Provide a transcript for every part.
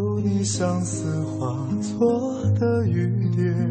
你相思化作的雨点？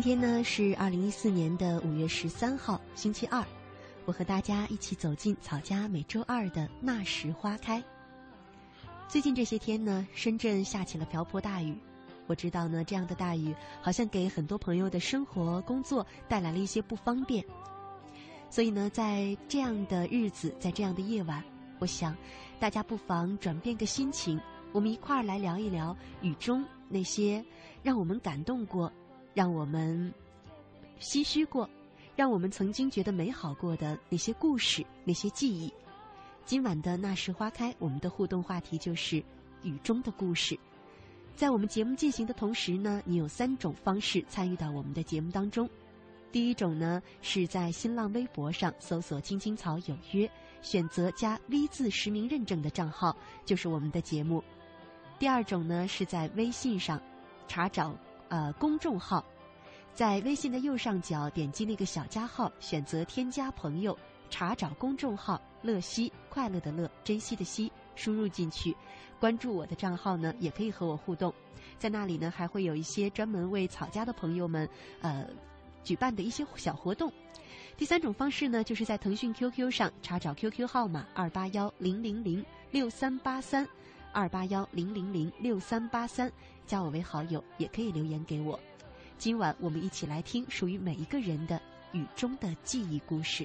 今天呢是二零一四年的五月十三号，星期二。我和大家一起走进草家每周二的那时花开。最近这些天呢，深圳下起了瓢泼大雨。我知道呢，这样的大雨好像给很多朋友的生活、工作带来了一些不方便。所以呢，在这样的日子，在这样的夜晚，我想大家不妨转变个心情，我们一块儿来聊一聊雨中那些让我们感动过。让我们唏嘘过，让我们曾经觉得美好过的那些故事、那些记忆。今晚的那时花开，我们的互动话题就是雨中的故事。在我们节目进行的同时呢，你有三种方式参与到我们的节目当中。第一种呢，是在新浪微博上搜索“青青草有约”，选择加 V 字实名认证的账号，就是我们的节目。第二种呢，是在微信上查找。呃，公众号，在微信的右上角点击那个小加号，选择添加朋友，查找公众号“乐西”，快乐的乐，珍惜的惜，输入进去，关注我的账号呢，也可以和我互动。在那里呢，还会有一些专门为草家的朋友们呃举办的一些小活动。第三种方式呢，就是在腾讯 QQ 上查找 QQ 号码二八幺零零零六三八三。二八幺零零零六三八三，加我为好友，也可以留言给我。今晚我们一起来听属于每一个人的雨中的记忆故事。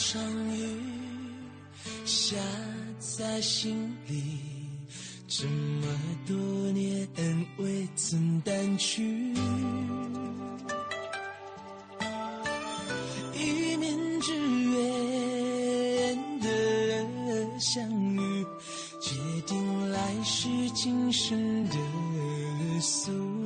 场雨下在心里这么多年未曾淡去。一面之缘的相遇决定来世今生的宿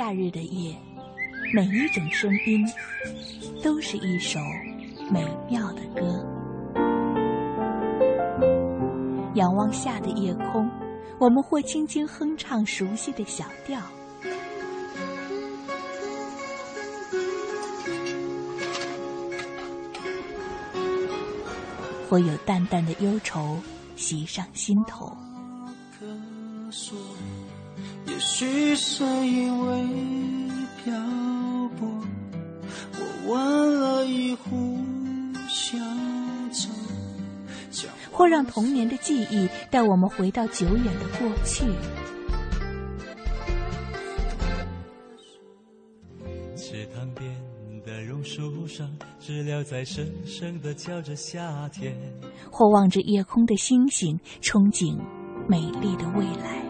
夏日的夜每一种声音都是一首美妙的歌。仰望夏的夜空我们会轻轻哼唱熟悉的小调会有淡淡的忧愁袭上心头。虽因为漂泊，我闻了一壶小酒。或让童年的记忆带我们回到久远的过去。池塘边的榕树上，知了在声声的叫着夏天。或望着夜空的星星，憧憬美丽的未来。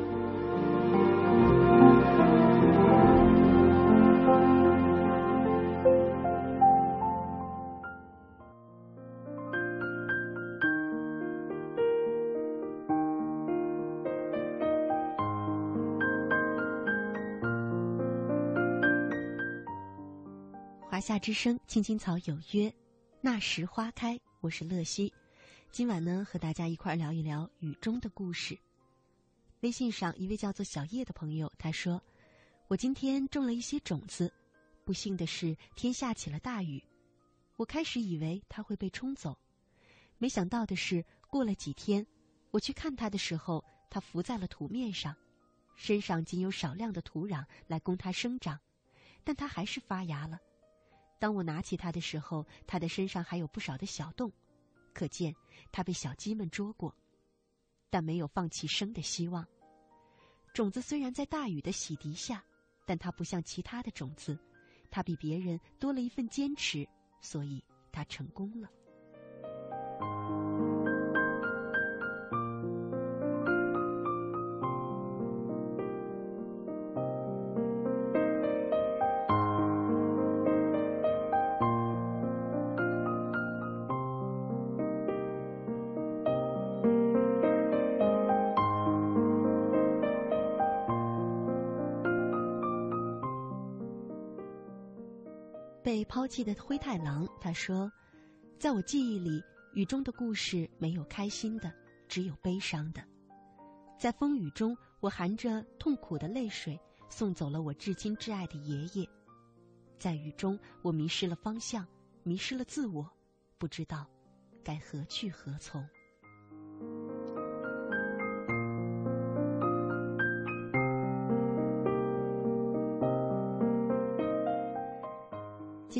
之声，青青草有约，那时花开。我是乐西，今晚呢和大家一块聊一聊雨中的故事。微信上一位叫做小叶的朋友，他说：“我今天种了一些种子，不幸的是天下起了大雨。我开始以为它会被冲走，没想到的是，过了几天，我去看它的时候，它浮在了土面上，身上仅有少量的土壤来供它生长，但它还是发芽了。”当我拿起它的时候，它的身上还有不少的小洞，可见它被小鸡们捉过，但没有放弃生的希望。种子虽然在大雨的洗涤下，但它不像其他的种子，它比别人多了一份坚持，所以它成功了。记得灰太狼，他说：“在我记忆里，雨中的故事没有开心的，只有悲伤的。在风雨中，我含着痛苦的泪水，送走了我至亲至爱的爷爷。在雨中，我迷失了方向，迷失了自我，不知道该何去何从。”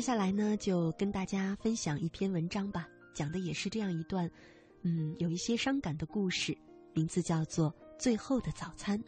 接下来呢，就跟大家分享一篇文章吧，讲的也是这样一段，嗯，有一些伤感的故事，名字叫做《最后的早餐》。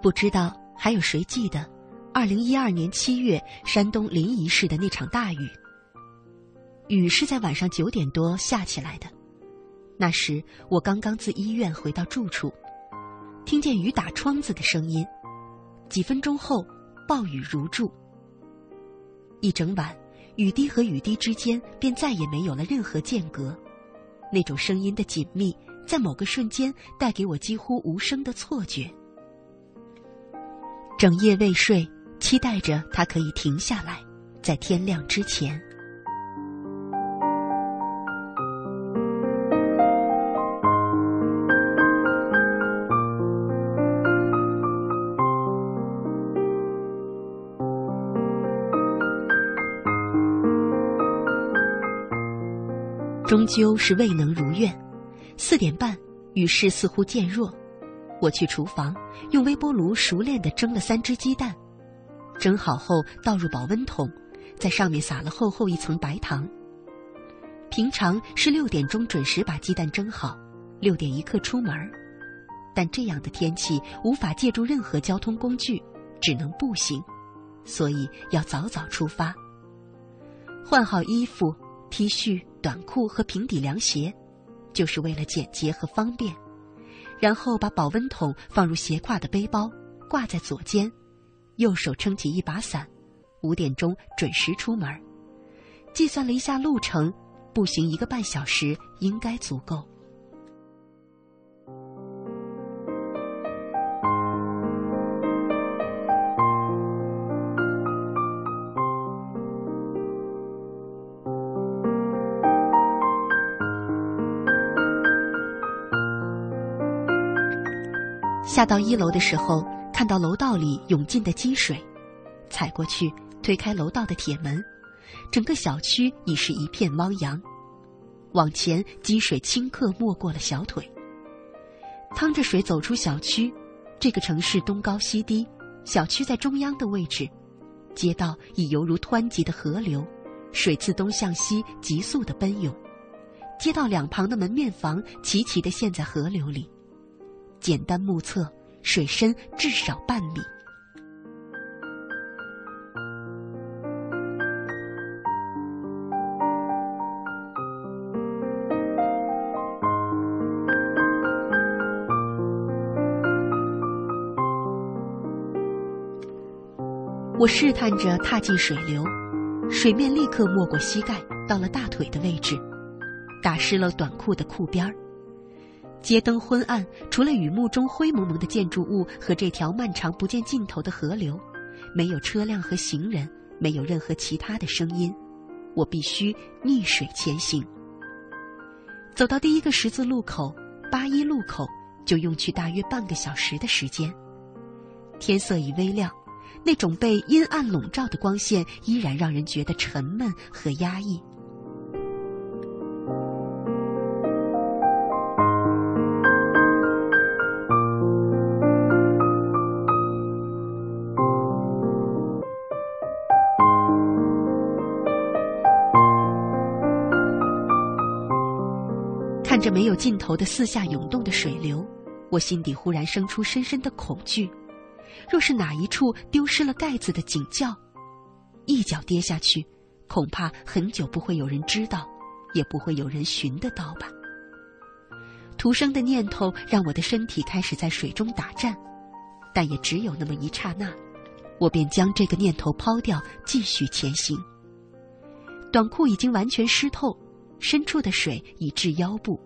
不知道还有谁记得，二零一二年七月山东临沂市的那场大雨。雨是在晚上九点多下起来的，那时我刚刚自医院回到住处，听见雨打窗子的声音。几分钟后，暴雨如注。一整晚，雨滴和雨滴之间便再也没有了任何间隔，那种声音的紧密，在某个瞬间带给我几乎无声的错觉。整夜未睡，期待着他可以停下来，在天亮之前。终究是未能如愿。四点半，雨势似乎渐弱。我去厨房，用微波炉熟练地蒸了三只鸡蛋，蒸好后倒入保温桶，在上面撒了厚厚一层白糖。平常是六点钟准时把鸡蛋蒸好，六点一刻出门但这样的天气无法借助任何交通工具，只能步行，所以要早早出发。换好衣服，T 恤、短裤和平底凉鞋，就是为了简洁和方便。然后把保温桶放入斜挎的背包，挂在左肩，右手撑起一把伞。五点钟准时出门。计算了一下路程，步行一个半小时应该足够。下到一楼的时候，看到楼道里涌进的积水，踩过去，推开楼道的铁门，整个小区已是一片汪洋。往前，积水顷刻没过了小腿。趟着水走出小区，这个城市东高西低，小区在中央的位置，街道已犹如湍急的河流，水自东向西急速的奔涌。街道两旁的门面房齐齐地陷在河流里，简单目测，水深至少半米。我试探着踏进水流，水面立刻没过膝盖，到了大腿的位置，打湿了短裤的裤边儿。街灯昏暗，除了雨幕中灰蒙蒙的建筑物和这条漫长不见尽头的河流，没有车辆和行人，没有任何其他的声音。我必须逆水前行。走到第一个十字路口——八一路口，就用去大约半个小时的时间。天色已微亮。那种被阴暗笼罩的光线依然让人觉得沉闷和压抑。着没有尽头的四下涌动的水流，我心底忽然生出深深的恐惧。若是哪一处丢失了盖子的警叫，一脚跌下去，恐怕很久不会有人知道，也不会有人寻得到吧。徒生的念头让我的身体开始在水中打颤，但也只有那么一刹那，我便将这个念头抛掉，继续前行。短裤已经完全湿透，深处的水已至腰部。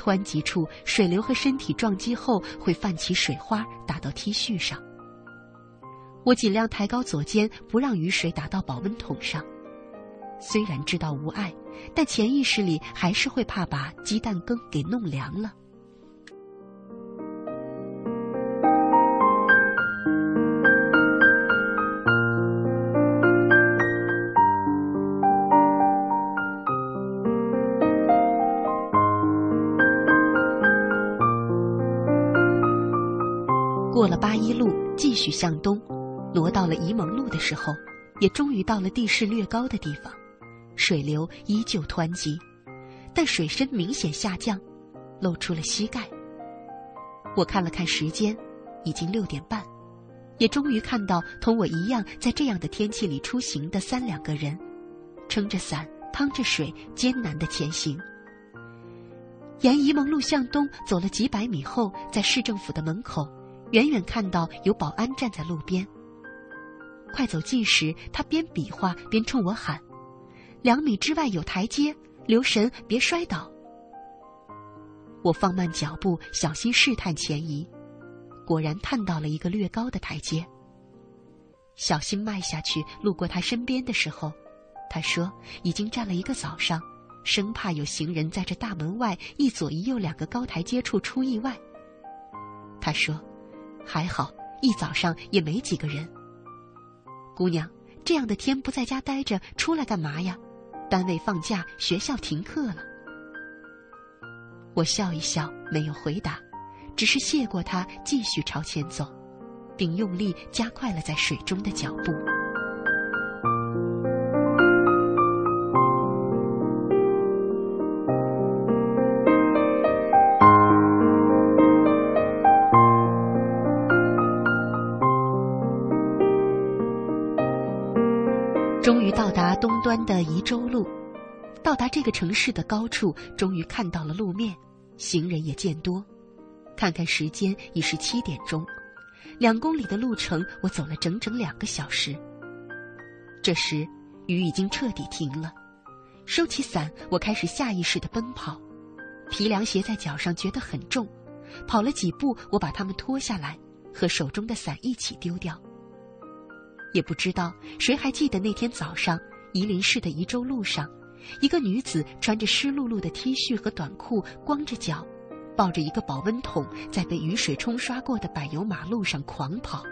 湍急处，水流和身体撞击后会泛起水花，打到 T 恤上。我尽量抬高左肩，不让雨水打到保温桶上。虽然知道无碍，但潜意识里还是会怕把鸡蛋羹给弄凉了。继续向东。挪到了沂蒙路的时候，也终于到了地势略高的地方，水流依旧湍急，但水深明显下降，露出了膝盖。我看了看时间，已经六点半，也终于看到同我一样在这样的天气里出行的三两个人，撑着伞，趟着水，艰难的前行。沿沂蒙路向东走了几百米后，在市政府的门口，远远看到有保安站在路边。快走近时，他边比划边冲我喊：“两米之外有台阶，留神别摔倒。”我放慢脚步，小心试探前移，果然探到了一个略高的台阶。小心迈下去，路过他身边的时候，他说：“已经站了一个早上，生怕有行人在这大门外一左一右两个高台阶处出意外。”他说：“还好，一早上也没几个人。”姑娘，这样的天不在家待着，出来干嘛呀？单位放假，学校停课了。我笑一笑，没有回答，只是谢过他，继续朝前走，并用力加快了在水中的脚步。终于到达东端的宜州路，到达这个城市的高处，终于看到了路面，行人也渐多。看看时间，已是七点钟，两公里的路程，我走了整整两个小时。这时，雨已经彻底停了，收起伞，我开始下意识的奔跑，皮凉鞋在脚上觉得很重，跑了几步，我把它们脱下来，和手中的伞一起丢掉。也不知道谁还记得那天早上，夷陵市的宜州路上，一个女子穿着湿漉漉的 T 恤和短裤，光着脚，抱着一个保温桶，在被雨水冲刷过的柏油马路上狂跑。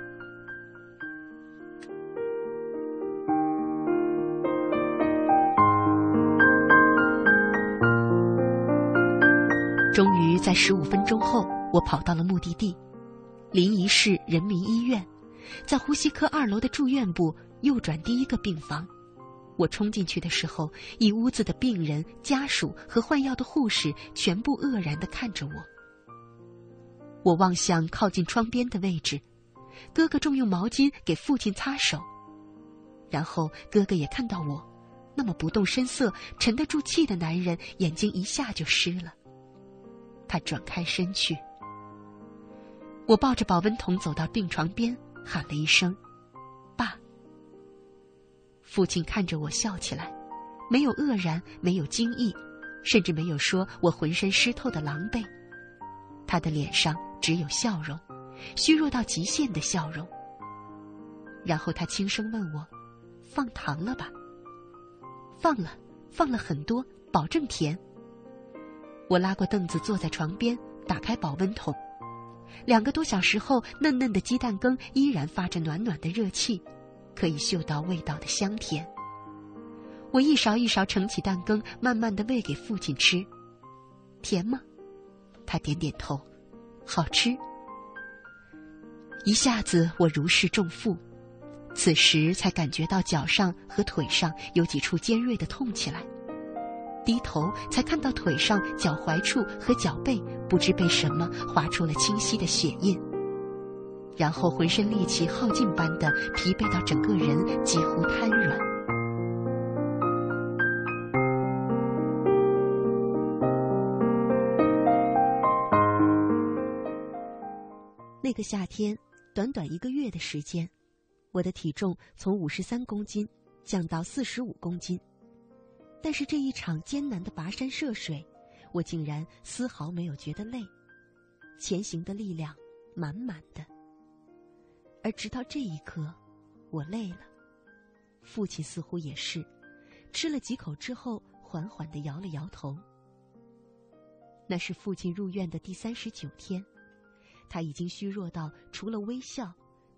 终于在十五分钟后，我跑到了目的地——临沂市人民医院，在呼吸科二楼的住院部右转第一个病房。我冲进去的时候，一屋子的病人、家属和换药的护士全部愕然的看着我。我望向靠近窗边的位置，哥哥正用毛巾给父亲擦手，然后哥哥也看到我，那么不动声色、沉得住气的男人，眼睛一下就湿了。他转开身去。我抱着保温桶走到病床边，喊了一声：“爸。”父亲看着我笑起来，没有愕然，没有惊异，甚至没有说我浑身湿透的狼狈。他的脸上只有笑容，虚弱到极限的笑容。然后他轻声问我：“放糖了吧？”“放了，放了很多，保证甜。”我拉过凳子坐在床边，打开保温桶。两个多小时后，嫩嫩的鸡蛋羹依然发着暖暖的热气，可以嗅到味道的香甜。我一勺一勺盛起蛋羹，慢慢的喂给父亲吃。甜吗？他点点头。好吃。一下子我如释重负，此时才感觉到脚上和腿上有几处尖锐的痛起来。低头才看到腿上、脚踝处和脚背，不知被什么划出了清晰的血印。然后浑身力气耗尽般的疲惫到整个人几乎瘫软。那个夏天，短短一个月的时间，我的体重从五十三公斤降到四十五公斤。但是这一场艰难的跋山涉水，我竟然丝毫没有觉得累，前行的力量满满的。而直到这一刻，我累了，父亲似乎也是，吃了几口之后，缓缓的摇了摇头。那是父亲入院的第三十九天，他已经虚弱到除了微笑，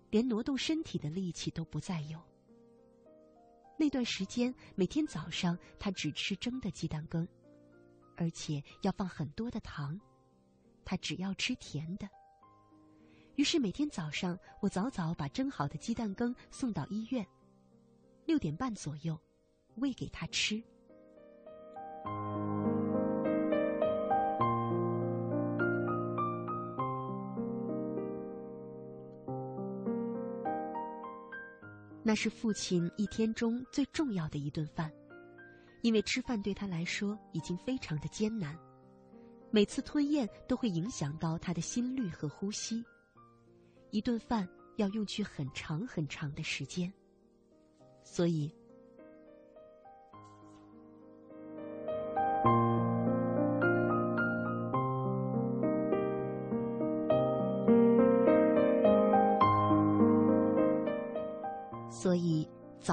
连挪动身体的力气都不再有。那段时间，每天早上他只吃蒸的鸡蛋羹，而且要放很多的糖，他只要吃甜的。于是每天早上，我早早把蒸好的鸡蛋羹送到医院，六点半左右，喂给他吃。那是父亲一天中最重要的一顿饭，因为吃饭对他来说已经非常的艰难，每次吞咽都会影响到他的心率和呼吸，一顿饭要用去很长很长的时间，所以。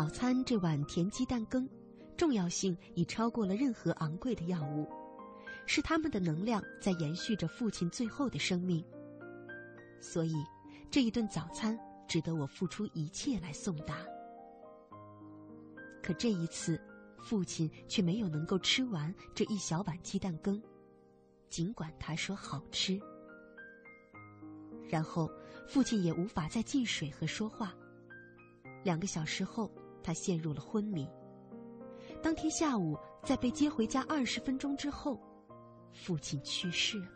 早餐这碗甜鸡蛋羹，重要性已超过了任何昂贵的药物，是他们的能量在延续着父亲最后的生命。所以，这一顿早餐值得我付出一切来送达。可这一次，父亲却没有能够吃完这一小碗鸡蛋羹，尽管他说好吃。然后，父亲也无法再进水和说话。两个小时后，他陷入了昏迷。当天下午，在被接回家二十分钟之后，父亲去世了。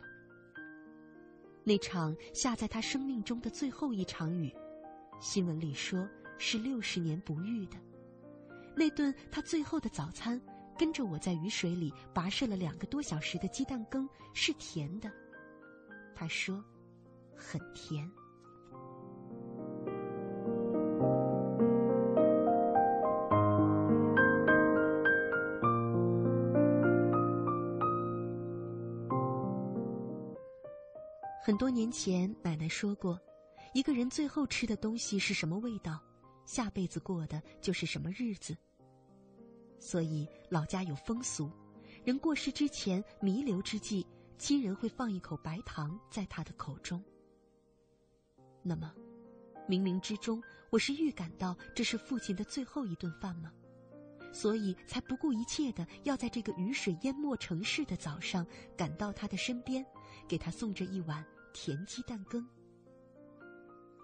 那场下在他生命中的最后一场雨，新闻里说是六十年不遇的。那顿他最后的早餐，跟着我在雨水里跋涉了两个多小时的鸡蛋羹是甜的。他说，很甜。很多年前，奶奶说过，一个人最后吃的东西是什么味道，下辈子过的就是什么日子。所以老家有风俗，人过世之前弥留之际，亲人会放一口白糖在他的口中。那么，冥冥之中，我是预感到这是父亲的最后一顿饭吗？所以才不顾一切的要在这个雨水淹没城市的早上赶到他的身边，给他送着一碗甜鸡蛋羹。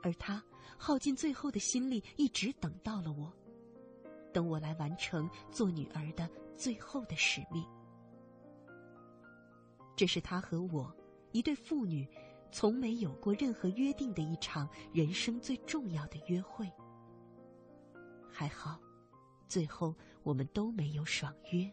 而他耗尽最后的心力，一直等到了我，等我来完成做女儿的最后的使命。这是他和我一对父女从没有过任何约定的一场人生最重要的约会。还好，最后。我们都没有爽约。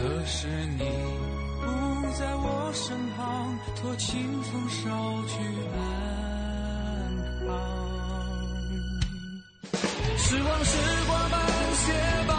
可是你不在我身旁，托清风捎去安康。时光，时光慢些吧，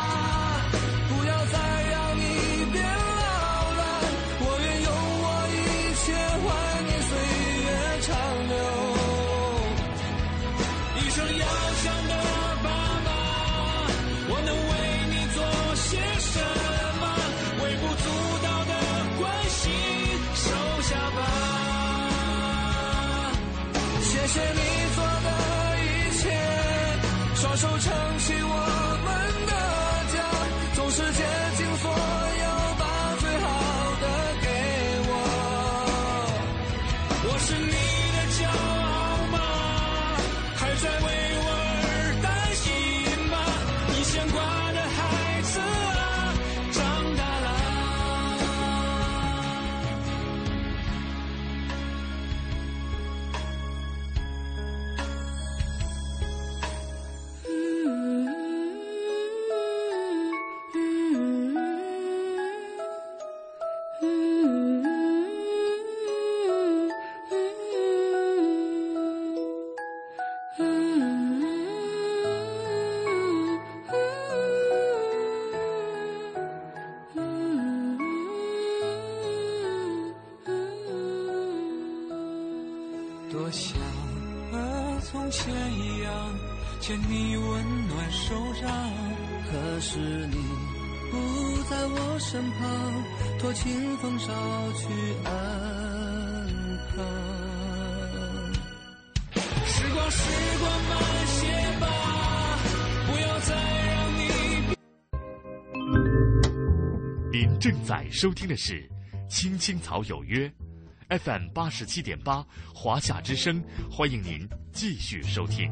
你温暖手掌可是你不在我身旁，托清风捎去安康。时光，时光慢些吧，不要再让你。您正在收听的是《青青草有约》，FM 八十七点八，华夏之声，欢迎您继续收听。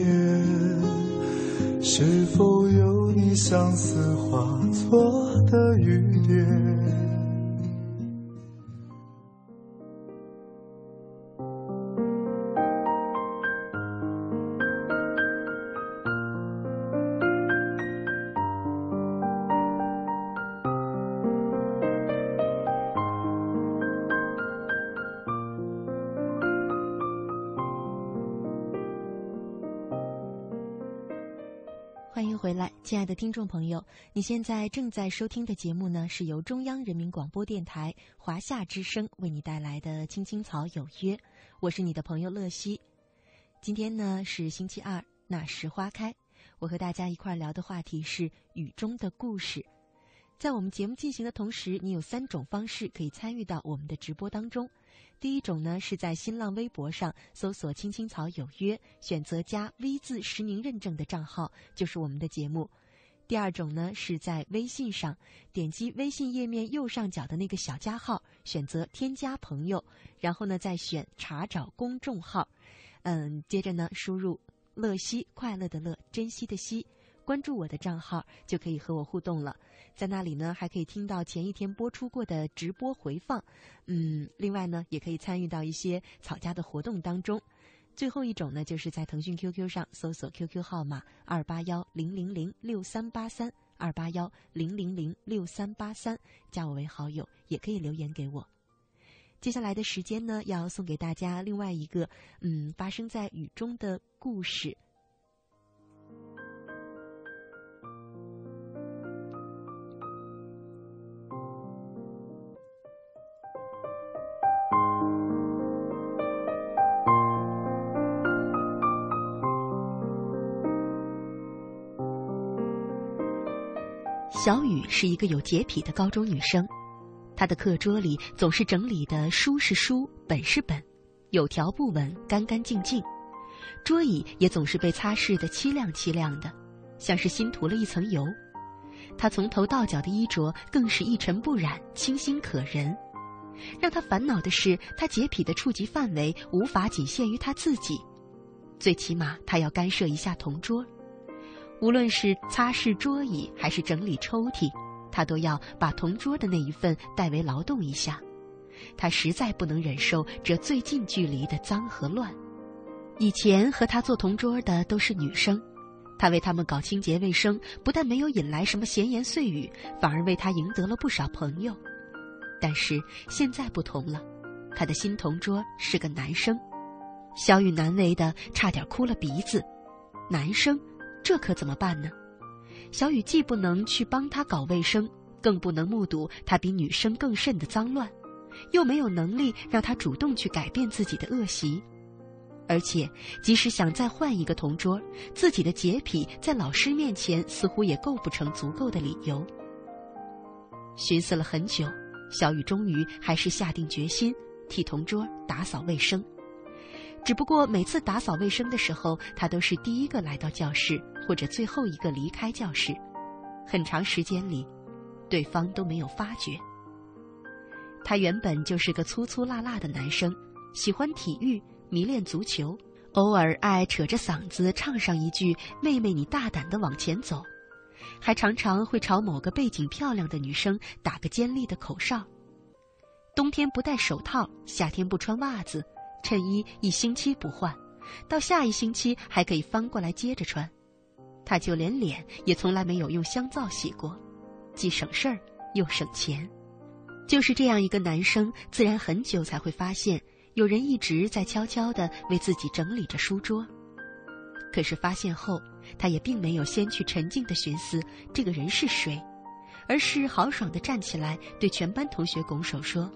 是否有你相思化作的雨点？听众朋友，你现在正在收听的节目呢，是由中央人民广播电台华夏之声为你带来的《青青草有约》，我是你的朋友乐西。今天呢是星期二，那时花开，我和大家一块聊的话题是雨中的故事。在我们节目进行的同时，你有三种方式可以参与到我们的直播当中。第一种呢，是在新浪微博上搜索“青青草有约”，选择加 V 字实名认证的账号，就是我们的节目。第二种呢，是在微信上点击微信页面右上角的那个小加号，选择添加朋友，然后呢再选查找公众号，嗯，接着呢输入“乐西”快乐的乐，珍惜的惜，关注我的账号就可以和我互动了。在那里呢，还可以听到前一天播出过的直播回放，嗯，另外呢，也可以参与到一些草家的活动当中。最后一种呢，就是在腾讯 QQ 上搜索 QQ 号码二八幺零零零六三八三二八幺零零零六三八三，加我为好友，也可以留言给我。接下来的时间呢，要送给大家另外一个嗯发生在雨中的故事。小雨是一个有洁癖的高中女生，她的课桌里总是整理的书是书，本是本，有条不紊，干干净净；桌椅也总是被擦拭的漆亮漆亮的，像是新涂了一层油。她从头到脚的衣着更是一尘不染，清新可人。让她烦恼的是，她洁癖的触及范围无法仅限于她自己，最起码她要干涉一下同桌。无论是擦拭桌椅还是整理抽屉，他都要把同桌的那一份代为劳动一下。他实在不能忍受这最近距离的脏和乱。以前和他做同桌的都是女生，他为他们搞清洁卫生，不但没有引来什么闲言碎语，反而为他赢得了不少朋友。但是现在不同了，他的新同桌是个男生，小雨难为的差点哭了鼻子。男生。这可怎么办呢？小雨既不能去帮他搞卫生，更不能目睹他比女生更甚的脏乱，又没有能力让他主动去改变自己的恶习。而且，即使想再换一个同桌，自己的洁癖在老师面前似乎也构不成足够的理由。寻思了很久，小雨终于还是下定决心替同桌打扫卫生。只不过每次打扫卫生的时候，他都是第一个来到教室，或者最后一个离开教室。很长时间里，对方都没有发觉。他原本就是个粗粗辣辣的男生，喜欢体育，迷恋足球，偶尔爱扯着嗓子唱上一句“妹妹，你大胆的往前走”，还常常会朝某个背景漂亮的女生打个尖利的口哨。冬天不戴手套，夏天不穿袜子。衬衣一星期不换，到下一星期还可以翻过来接着穿。他就连脸也从来没有用香皂洗过，既省事儿又省钱。就是这样一个男生，自然很久才会发现有人一直在悄悄地为自己整理着书桌。可是发现后，他也并没有先去沉静地寻思这个人是谁，而是豪爽地站起来对全班同学拱手说。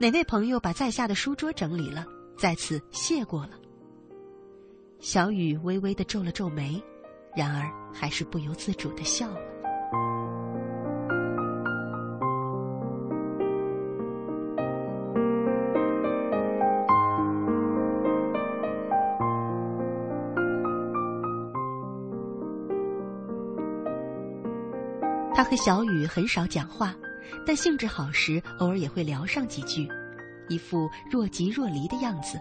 哪位朋友把在下的书桌整理了？在此谢过了。小雨微微的皱了皱眉，然而还是不由自主的笑了。他和小雨很少讲话。但兴致好时，偶尔也会聊上几句，一副若即若离的样子。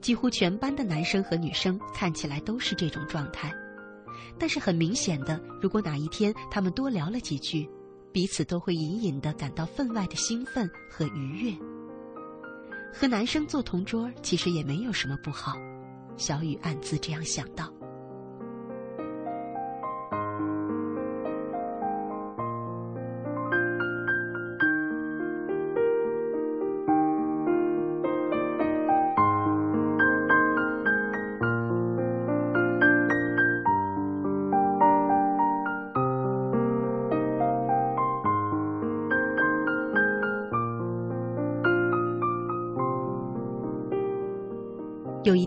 几乎全班的男生和女生看起来都是这种状态。但是很明显的，如果哪一天他们多聊了几句，彼此都会隐隐的感到分外的兴奋和愉悦。和男生做同桌其实也没有什么不好，小雨暗自这样想到。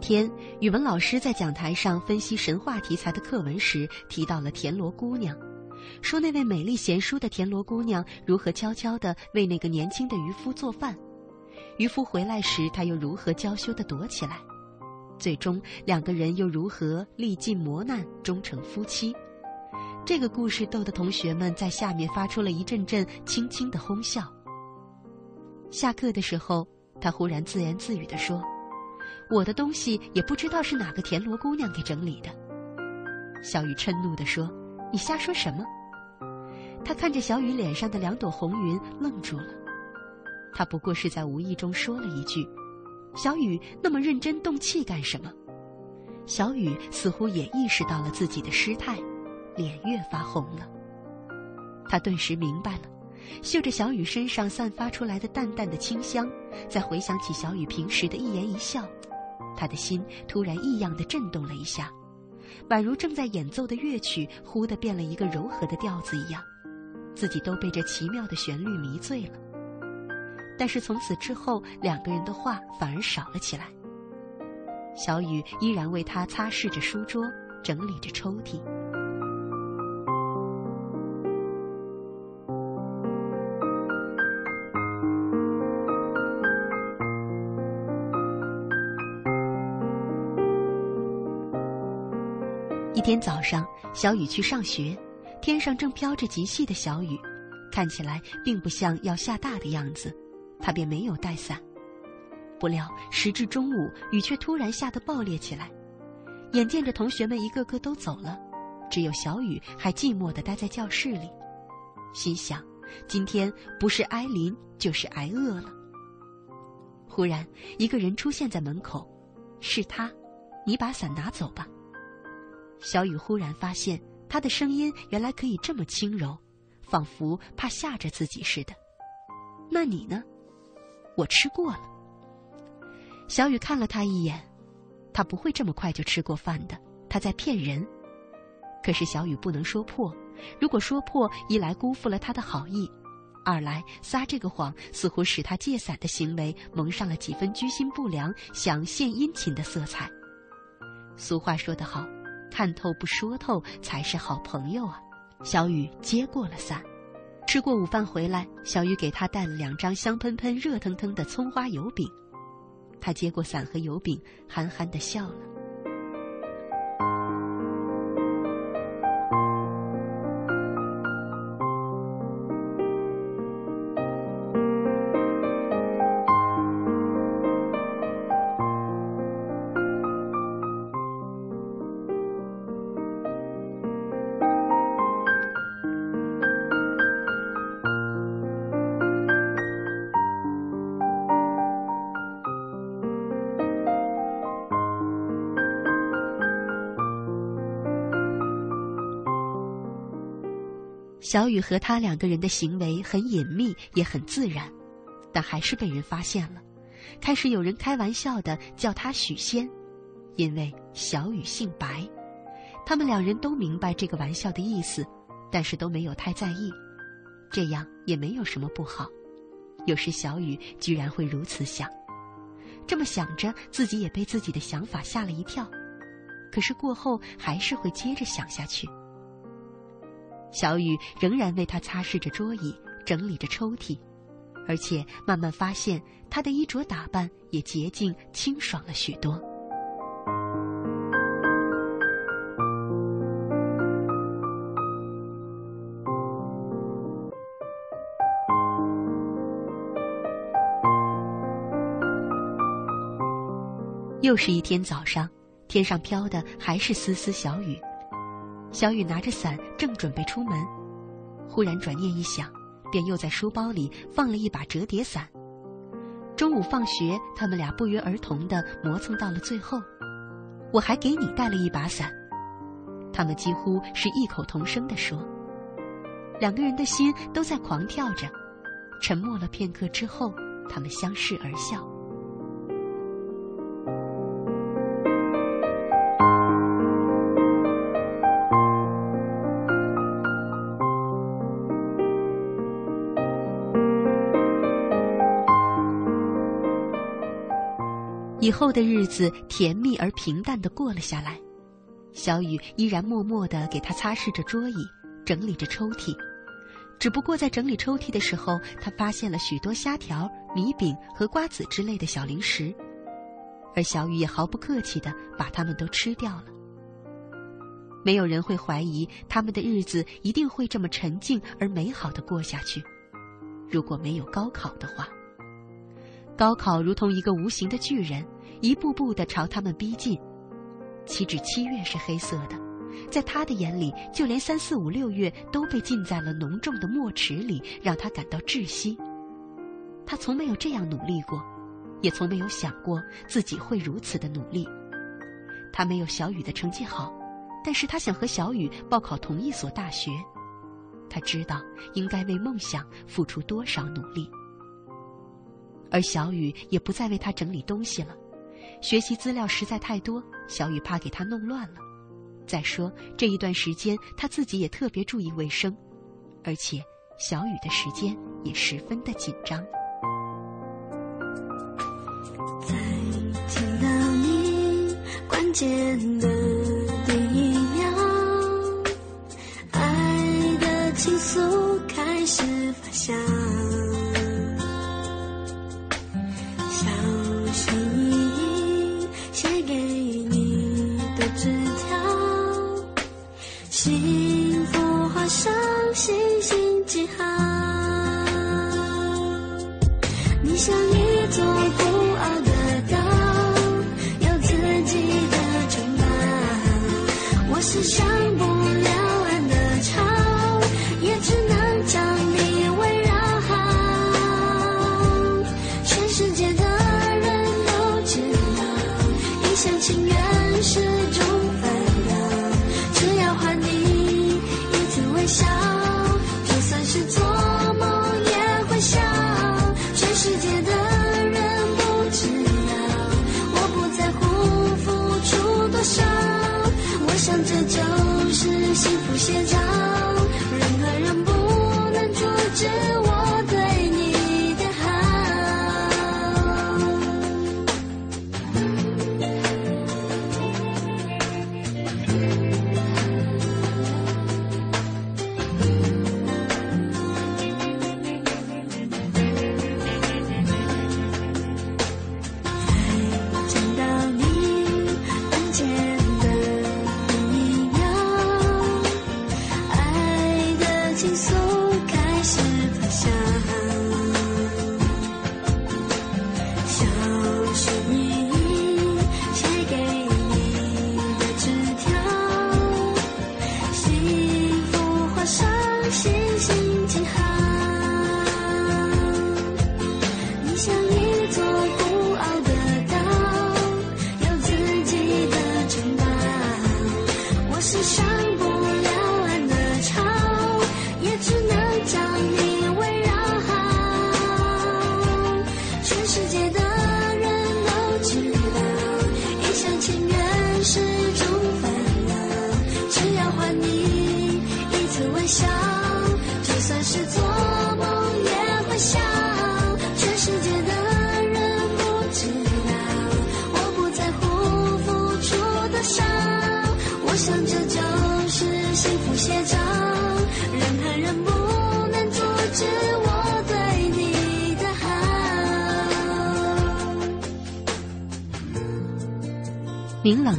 天，语文老师在讲台上分析神话题材的课文时，提到了田螺姑娘，说那位美丽贤淑的田螺姑娘如何悄悄地为那个年轻的渔夫做饭，渔夫回来时，她又如何娇羞地躲起来，最终两个人又如何历尽磨难，终成夫妻。这个故事逗得同学们在下面发出了一阵阵轻轻的哄笑。下课的时候，他忽然自言自语地说。我的东西也不知道是哪个田螺姑娘给整理的。小雨嗔怒地说：“你瞎说什么？”他看着小雨脸上的两朵红云，愣住了。他不过是在无意中说了一句：“小雨那么认真动气干什么？”小雨似乎也意识到了自己的失态，脸越发红了。他顿时明白了，嗅着小雨身上散发出来的淡淡的清香，再回想起小雨平时的一言一笑。他的心突然异样的震动了一下，宛如正在演奏的乐曲忽的变了一个柔和的调子一样，自己都被这奇妙的旋律迷醉了。但是从此之后，两个人的话反而少了起来。小雨依然为他擦拭着书桌，整理着抽屉。一天早上，小雨去上学，天上正飘着极细的小雨，看起来并不像要下大的样子，他便没有带伞。不料时至中午，雨却突然下得暴烈起来，眼见着同学们一个个都走了，只有小雨还寂寞地待在教室里，心想：今天不是挨淋就是挨饿了。忽然，一个人出现在门口，是他，你把伞拿走吧。小雨忽然发现，他的声音原来可以这么轻柔，仿佛怕吓着自己似的。那你呢？我吃过了。小雨看了他一眼，他不会这么快就吃过饭的，他在骗人。可是小雨不能说破，如果说破，一来辜负了他的好意，二来撒这个谎似乎使他借伞的行为蒙上了几分居心不良、想献殷勤的色彩。俗话说得好。看透不说透才是好朋友啊！小雨接过了伞，吃过午饭回来，小雨给他带了两张香喷喷、热腾腾的葱花油饼。他接过伞和油饼，憨憨的笑了。小雨和他两个人的行为很隐秘，也很自然，但还是被人发现了。开始有人开玩笑的叫他许仙，因为小雨姓白。他们两人都明白这个玩笑的意思，但是都没有太在意。这样也没有什么不好。有时小雨居然会如此想，这么想着，自己也被自己的想法吓了一跳。可是过后还是会接着想下去。小雨仍然为他擦拭着桌椅，整理着抽屉，而且慢慢发现他的衣着打扮也洁净清爽了许多。又是一天早上，天上飘的还是丝丝小雨。小雨拿着伞，正准备出门，忽然转念一想，便又在书包里放了一把折叠伞。中午放学，他们俩不约而同的磨蹭到了最后。我还给你带了一把伞。他们几乎是异口同声地说。两个人的心都在狂跳着。沉默了片刻之后，他们相视而笑。以后的日子甜蜜而平淡的过了下来，小雨依然默默的给他擦拭着桌椅，整理着抽屉。只不过在整理抽屉的时候，他发现了许多虾条、米饼和瓜子之类的小零食，而小雨也毫不客气的把它们都吃掉了。没有人会怀疑他们的日子一定会这么沉静而美好的过下去，如果没有高考的话。高考如同一个无形的巨人，一步步的朝他们逼近。岂止七月是黑色的，在他的眼里，就连三四五六月都被浸在了浓重的墨池里，让他感到窒息。他从没有这样努力过，也从没有想过自己会如此的努力。他没有小雨的成绩好，但是他想和小雨报考同一所大学。他知道应该为梦想付出多少努力。而小雨也不再为他整理东西了，学习资料实在太多，小雨怕给他弄乱了。再说这一段时间他自己也特别注意卫生，而且小雨的时间也十分的紧张。在听到你关键的第一秒，爱的情愫开始发酵。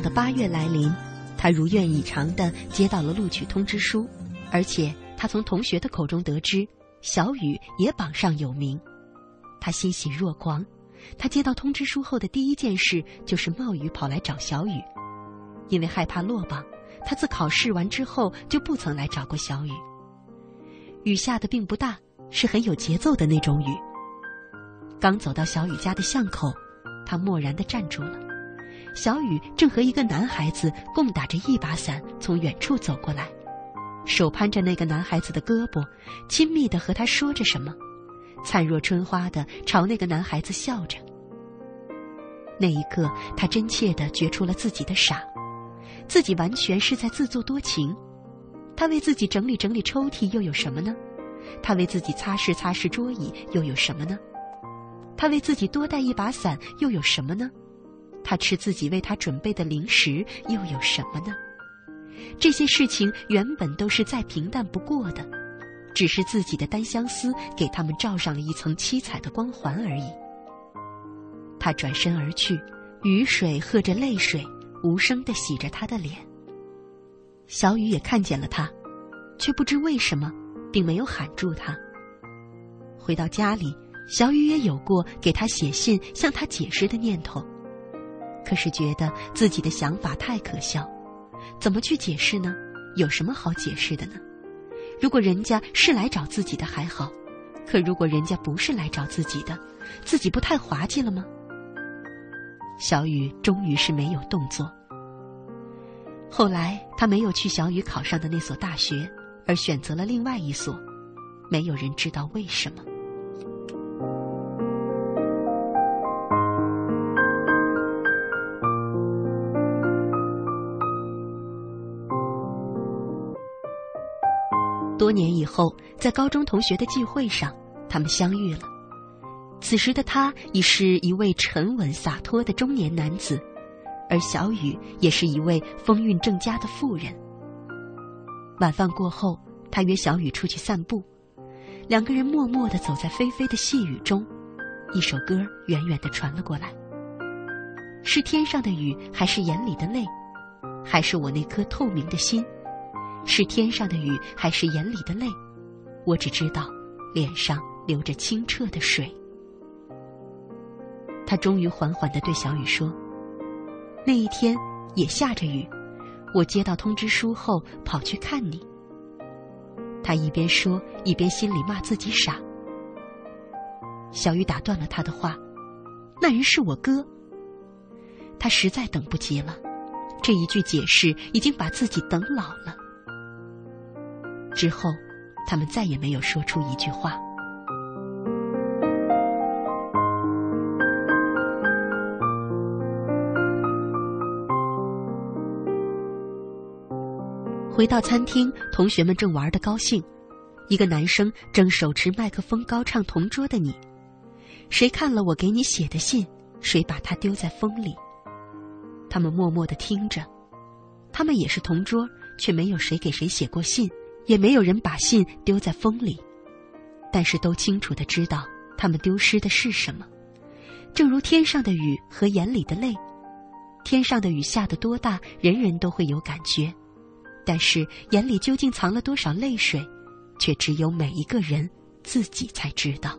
的八月来临，他如愿以偿的接到了录取通知书，而且他从同学的口中得知，小雨也榜上有名。他欣喜若狂，他接到通知书后的第一件事就是冒雨跑来找小雨，因为害怕落榜，他自考试完之后就不曾来找过小雨。雨下的并不大，是很有节奏的那种雨。刚走到小雨家的巷口，他默然地站住了。小雨正和一个男孩子共打着一把伞从远处走过来，手攀着那个男孩子的胳膊，亲密地和他说着什么，灿若春花地朝那个男孩子笑着。那一刻，他真切地觉出了自己的傻，自己完全是在自作多情。他为自己整理整理抽屉，又有什么呢？他为自己擦拭擦拭桌椅，又有什么呢？他为自己多带一把伞，又有什么呢？他吃自己为他准备的零食，又有什么呢？这些事情原本都是再平淡不过的，只是自己的单相思给他们罩上了一层七彩的光环而已。他转身而去，雨水和着泪水，无声地洗着他的脸。小雨也看见了他，却不知为什么，并没有喊住他。回到家里，小雨也有过给他写信向他解释的念头，可是觉得自己的想法太可笑，怎么去解释呢？有什么好解释的呢？如果人家是来找自己的还好，可如果人家不是来找自己的，自己不太滑稽了吗？小雨终于是没有动作。后来，他没有去小雨考上的那所大学，而选择了另外一所。没有人知道为什么。多年以后，在高中同学的聚会上，他们相遇了。此时的他已是一位沉稳洒脱的中年男子。而小雨也是一位风韵正佳的妇人。晚饭过后，他约小雨出去散步，两个人默默地走在霏霏的细雨中，一首歌远远地传了过来。是天上的雨，还是眼里的泪？还是我那颗透明的心？是天上的雨，还是眼里的泪？我只知道，脸上流着清澈的水。他终于缓缓地对小雨说。那一天也下着雨，我接到通知书后跑去看你。他一边说一边心里骂自己傻。小雨打断了他的话：“那人是我哥。”他实在等不及了，这一句解释已经把自己等老了。之后，他们再也没有说出一句话。回到餐厅，同学们正玩得高兴，一个男生正手持麦克风高唱《同桌的你》，谁看了我给你写的信，谁把它丢在风里。他们默默地听着，他们也是同桌，却没有谁给谁写过信，也没有人把信丢在风里，但是都清楚的知道他们丢失的是什么。正如天上的雨和眼里的泪，天上的雨下得多大，人人都会有感觉。但是眼里究竟藏了多少泪水，却只有每一个人自己才知道。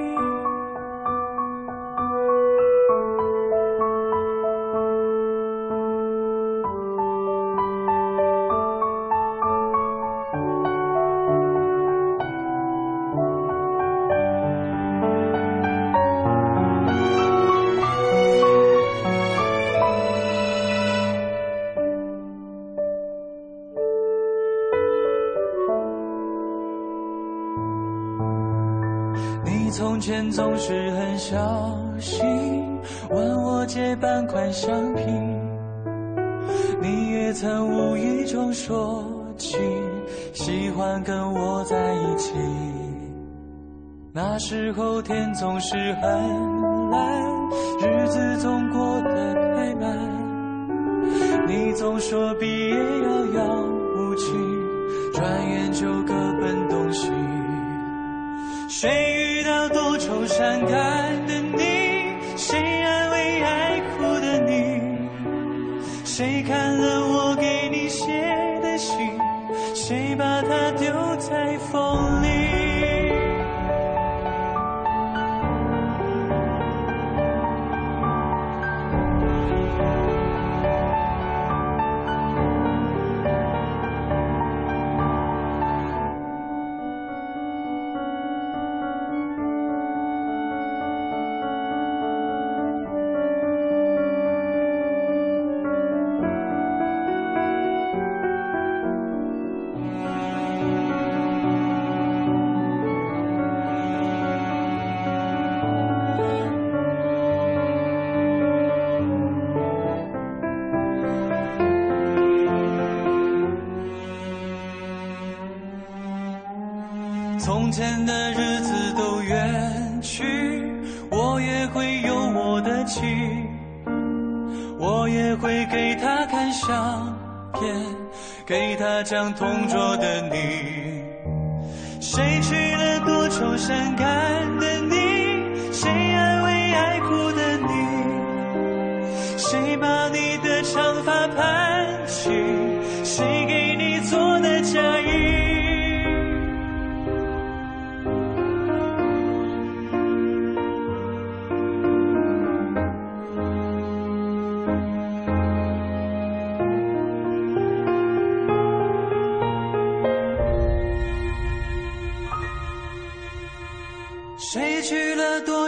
那时候天总是很蓝，日子总过得太慢。你总说毕业遥遥无期，转眼就各奔东西。谁遇到多愁善感的你？同桌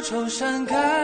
愁善感。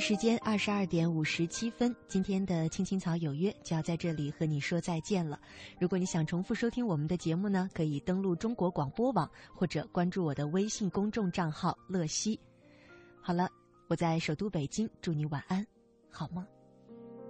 时间二十二点五十七分，今天的《青青草有约》就要在这里和你说再见了。如果你想重复收听我们的节目呢，可以登录中国广播网或者关注我的微信公众账号“乐西”。好了，我在首都北京，祝你晚安，好梦。